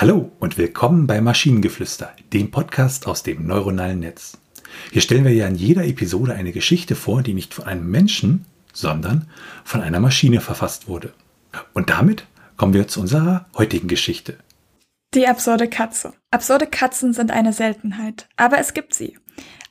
Hallo und willkommen bei Maschinengeflüster, dem Podcast aus dem neuronalen Netz. Hier stellen wir ja in jeder Episode eine Geschichte vor, die nicht von einem Menschen, sondern von einer Maschine verfasst wurde. Und damit kommen wir zu unserer heutigen Geschichte. Die absurde Katze. Absurde Katzen sind eine Seltenheit, aber es gibt sie.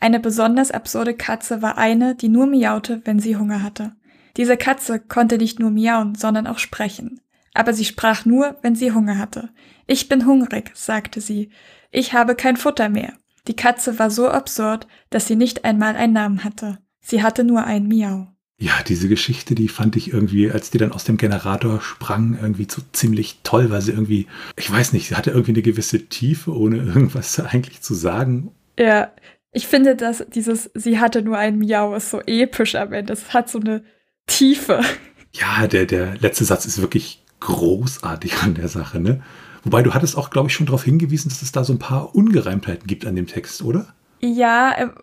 Eine besonders absurde Katze war eine, die nur miaute, wenn sie Hunger hatte. Diese Katze konnte nicht nur miauen, sondern auch sprechen. Aber sie sprach nur, wenn sie Hunger hatte. Ich bin hungrig, sagte sie. Ich habe kein Futter mehr. Die Katze war so absurd, dass sie nicht einmal einen Namen hatte. Sie hatte nur ein Miau. Ja, diese Geschichte, die fand ich irgendwie, als die dann aus dem Generator sprang, irgendwie so ziemlich toll, weil sie irgendwie, ich weiß nicht, sie hatte irgendwie eine gewisse Tiefe, ohne irgendwas eigentlich zu sagen. Ja, ich finde, dass dieses, sie hatte nur ein Miau, ist so episch am Ende. Es hat so eine Tiefe. Ja, der, der letzte Satz ist wirklich großartig an der Sache, ne? Wobei du hattest auch, glaube ich, schon darauf hingewiesen, dass es da so ein paar Ungereimtheiten gibt an dem Text, oder? Ja, ähm,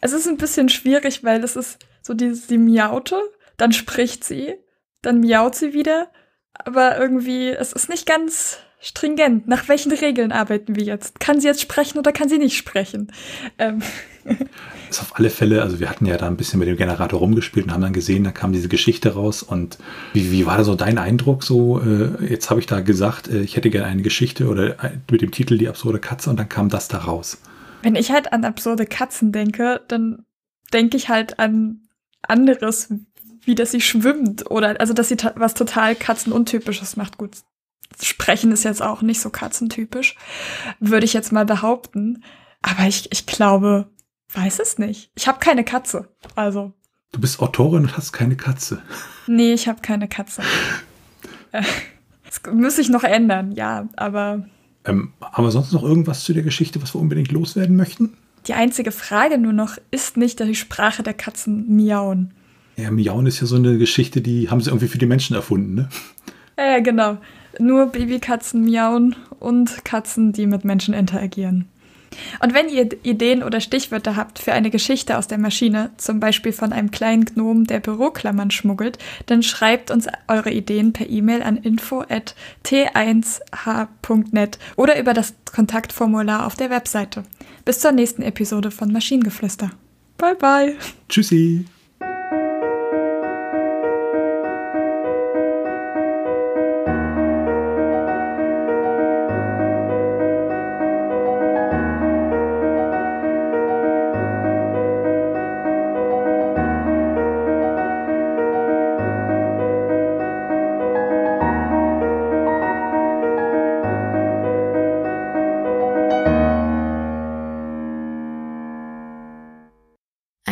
es ist ein bisschen schwierig, weil es ist so dieses, sie miaute, dann spricht sie, dann miaut sie wieder, aber irgendwie, es ist nicht ganz stringent. Nach welchen Regeln arbeiten wir jetzt? Kann sie jetzt sprechen oder kann sie nicht sprechen? Ähm. ist auf alle Fälle, also wir hatten ja da ein bisschen mit dem Generator rumgespielt und haben dann gesehen, da kam diese Geschichte raus. Und wie, wie war da so dein Eindruck? So, äh, jetzt habe ich da gesagt, äh, ich hätte gerne eine Geschichte oder äh, mit dem Titel Die absurde Katze und dann kam das da raus. Wenn ich halt an absurde Katzen denke, dann denke ich halt an anderes, wie dass sie schwimmt oder also dass sie was total katzenuntypisches macht. Gut, sprechen ist jetzt auch nicht so katzentypisch, würde ich jetzt mal behaupten. Aber ich, ich glaube, weiß es nicht. Ich habe keine Katze. Also. Du bist Autorin und hast keine Katze. Nee, ich habe keine Katze. Äh, das muss ich noch ändern, ja, aber. Ähm, haben wir sonst noch irgendwas zu der Geschichte, was wir unbedingt loswerden möchten? Die einzige Frage nur noch, ist nicht die Sprache der Katzen Miauen? Ja, Miauen ist ja so eine Geschichte, die haben sie irgendwie für die Menschen erfunden, ne? Ja, genau. Nur Babykatzen miauen und Katzen, die mit Menschen interagieren. Und wenn ihr Ideen oder Stichwörter habt für eine Geschichte aus der Maschine, zum Beispiel von einem kleinen Gnom, der Büroklammern schmuggelt, dann schreibt uns eure Ideen per E-Mail an info@t1h.net oder über das Kontaktformular auf der Webseite. Bis zur nächsten Episode von Maschinengeflüster. Bye bye. Tschüssi.